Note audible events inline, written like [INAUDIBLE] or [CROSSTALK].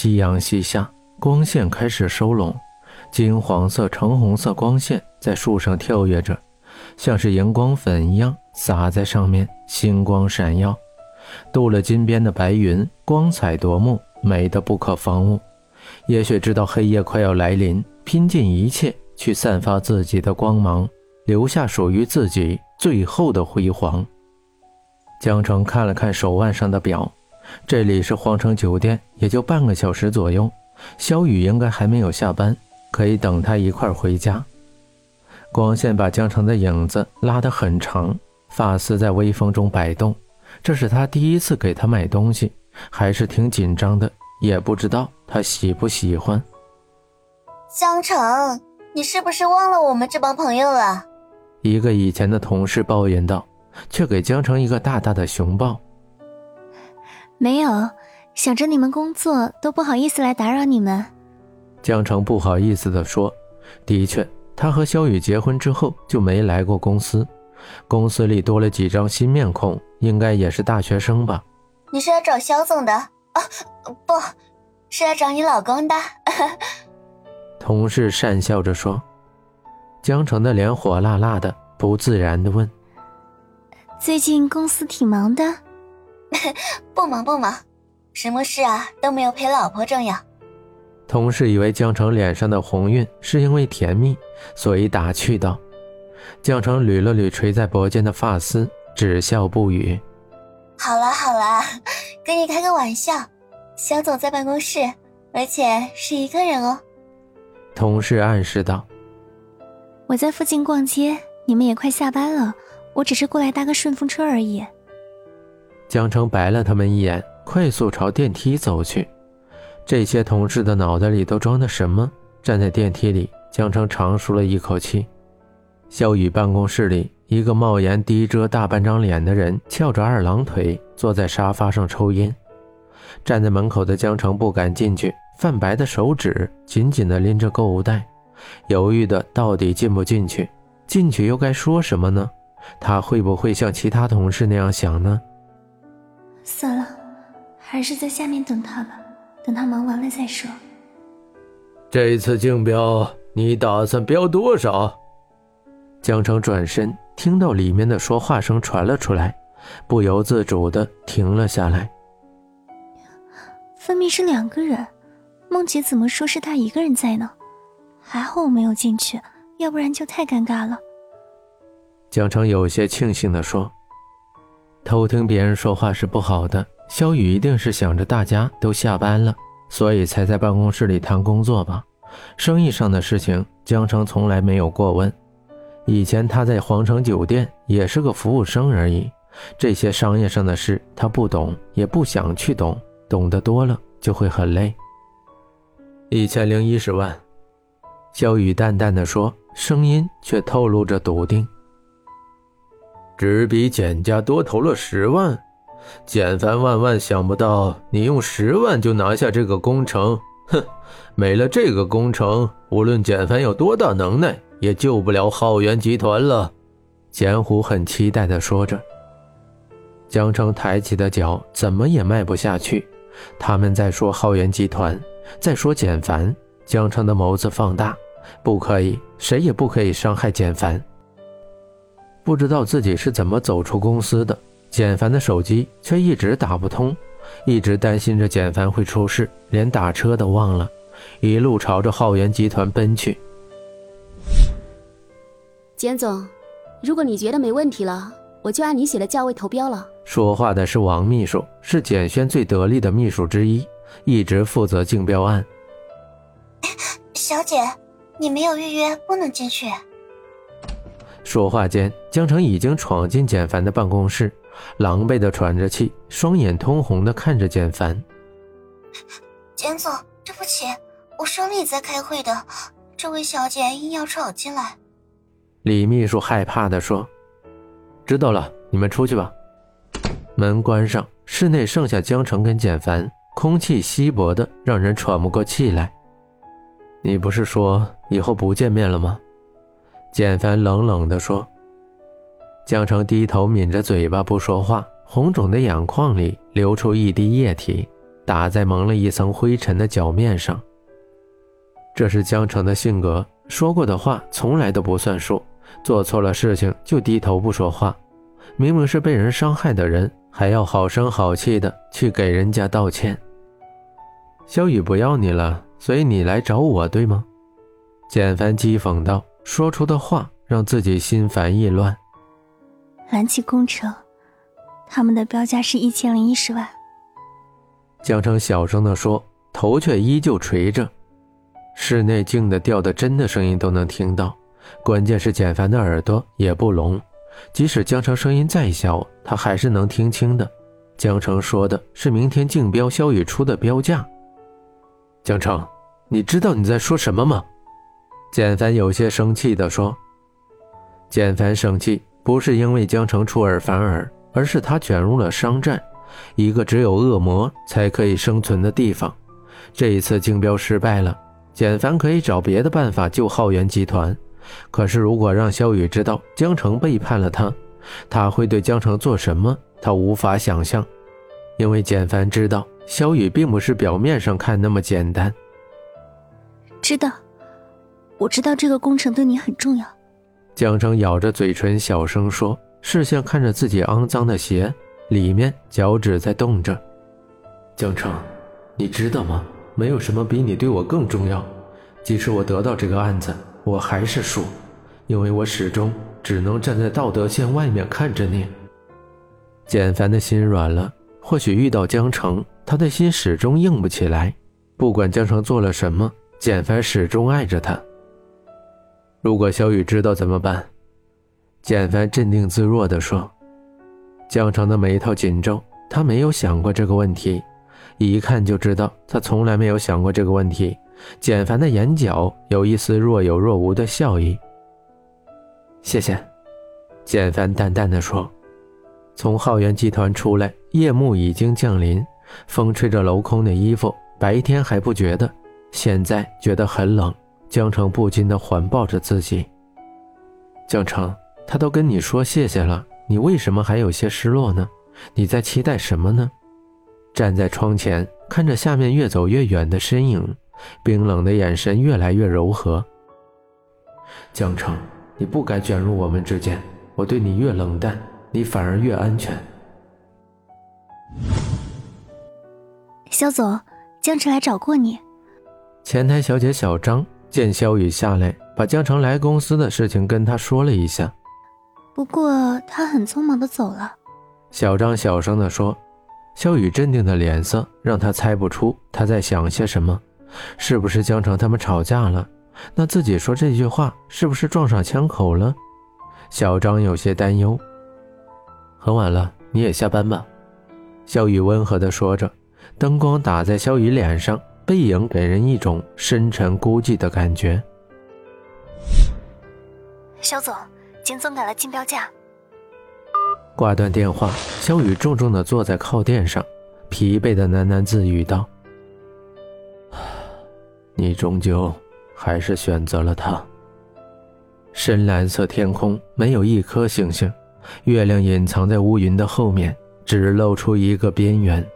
夕阳西下，光线开始收拢，金黄色、橙红色光线在树上跳跃着，像是荧光粉一样洒在上面，星光闪耀。镀了金边的白云，光彩夺目，美得不可方物。也许知道黑夜快要来临，拼尽一切去散发自己的光芒，留下属于自己最后的辉煌。江城看了看手腕上的表，这里是皇城酒店，也就半个小时左右。肖雨应该还没有下班，可以等他一块回家。光线把江城的影子拉得很长，发丝在微风中摆动。这是他第一次给他买东西，还是挺紧张的，也不知道他喜不喜欢。江城，你是不是忘了我们这帮朋友了？一个以前的同事抱怨道，却给江城一个大大的熊抱。没有，想着你们工作，都不好意思来打扰你们。江城不好意思地说：“的确，他和肖雨结婚之后就没来过公司。”公司里多了几张新面孔，应该也是大学生吧？你是来找肖总的啊？不是来找你老公的。[LAUGHS] 同事讪笑着说。江城的脸火辣辣的，不自然的问：“最近公司挺忙的？不 [LAUGHS] 忙不忙，什么事啊都没有陪老婆重要。”同事以为江城脸上的红晕是因为甜蜜，所以打趣道。江城捋了捋垂在脖间的发丝，只笑不语。好了好了，跟你开个玩笑。肖总在办公室，而且是一个人哦。同事暗示道：“我在附近逛街，你们也快下班了，我只是过来搭个顺风车而已。”江城白了他们一眼，快速朝电梯走去。这些同事的脑袋里都装的什么？站在电梯里，江城长舒了一口气。萧雨办公室里，一个帽檐低遮大半张脸的人翘着二郎腿坐在沙发上抽烟。站在门口的江城不敢进去，泛白的手指紧紧地拎着购物袋，犹豫的到底进不进去？进去又该说什么呢？他会不会像其他同事那样想呢？算了，还是在下面等他吧，等他忙完了再说。这次竞标你打算标多少？江城转身，听到里面的说话声传了出来，不由自主的停了下来。分明是两个人，梦姐怎么说是他一个人在呢？还好我没有进去，要不然就太尴尬了。江城有些庆幸的说：“偷听别人说话是不好的。肖雨一定是想着大家都下班了，所以才在办公室里谈工作吧。生意上的事情，江城从来没有过问。”以前他在皇城酒店也是个服务生而已，这些商业上的事他不懂，也不想去懂，懂得多了就会很累。一千零一十万，肖雨淡淡的说，声音却透露着笃定。只比简家多投了十万，简凡万万想不到你用十万就拿下这个工程，哼，没了这个工程，无论简凡有多大能耐。也救不了浩源集团了，简虎很期待地说着。江城抬起的脚怎么也迈不下去。他们在说浩源集团，在说简凡。江城的眸子放大，不可以，谁也不可以伤害简凡。不知道自己是怎么走出公司的，简凡的手机却一直打不通，一直担心着简凡会出事，连打车都忘了，一路朝着浩源集团奔去。简总，如果你觉得没问题了，我就按你写的价位投标了。说话的是王秘书，是简轩最得力的秘书之一，一直负责竞标案。小姐，你没有预约，不能进去。说话间，江城已经闯进简凡的办公室，狼狈的喘着气，双眼通红的看着简凡。简总，对不起，我手里在开会的，这位小姐硬要闯进来。李秘书害怕地说：“知道了，你们出去吧。”门关上，室内剩下江城跟简凡，空气稀薄的让人喘不过气来。你不是说以后不见面了吗？简凡冷冷地说。江城低头抿着嘴巴不说话，红肿的眼眶里流出一滴液体，打在蒙了一层灰尘的脚面上。这是江城的性格，说过的话从来都不算数，做错了事情就低头不说话。明明是被人伤害的人，还要好声好气的去给人家道歉。萧雨不要你了，所以你来找我，对吗？简凡讥讽道，说出的话让自己心烦意乱。蓝旗工程，他们的标价是一千零一十万。江城小声地说，头却依旧垂着。室内静的掉的针的声音都能听到，关键是简凡的耳朵也不聋，即使江城声音再小，他还是能听清的。江城说的是明天竞标萧雨初的标价。江城，你知道你在说什么吗？简凡有些生气地说。简凡生气。不是因为江城出尔反尔，而是他卷入了商战，一个只有恶魔才可以生存的地方。这一次竞标失败了，简凡可以找别的办法救浩源集团。可是如果让萧雨知道江城背叛了他，他会对江城做什么？他无法想象，因为简凡知道萧雨并不是表面上看那么简单。知道，我知道这个工程对你很重要。江城咬着嘴唇，小声说，视线看着自己肮脏的鞋，里面脚趾在动着。江城，你知道吗？没有什么比你对我更重要。即使我得到这个案子，我还是输，因为我始终只能站在道德线外面看着你。简凡的心软了，或许遇到江城，他的心始终硬不起来。不管江城做了什么，简凡始终爱着他。如果小雨知道怎么办？简凡镇定自若地说。江城的眉头紧皱，他没有想过这个问题，一看就知道他从来没有想过这个问题。简凡的眼角有一丝若有若无的笑意。谢谢，简凡淡淡的说。从浩源集团出来，夜幕已经降临，风吹着镂空的衣服，白天还不觉得，现在觉得很冷。江城不禁地环抱着自己。江城，他都跟你说谢谢了，你为什么还有些失落呢？你在期待什么呢？站在窗前，看着下面越走越远的身影，冰冷的眼神越来越柔和。江城，你不该卷入我们之间。我对你越冷淡，你反而越安全。肖总，江城来找过你。前台小姐小张。见萧雨下来，把江城来公司的事情跟他说了一下。不过他很匆忙的走了。小张小声的说。萧雨镇定的脸色让他猜不出他在想些什么。是不是江城他们吵架了？那自己说这句话是不是撞上枪口了？小张有些担忧。很晚了，你也下班吧。萧雨温和的说着，灯光打在萧雨脸上。背影给人一种深沉孤寂的感觉。肖总，景总改了竞标价。挂断电话，肖雨重重的坐在靠垫上，疲惫的喃喃自语道：“你终究还是选择了他。”深蓝色天空没有一颗星星，月亮隐藏在乌云的后面，只露出一个边缘。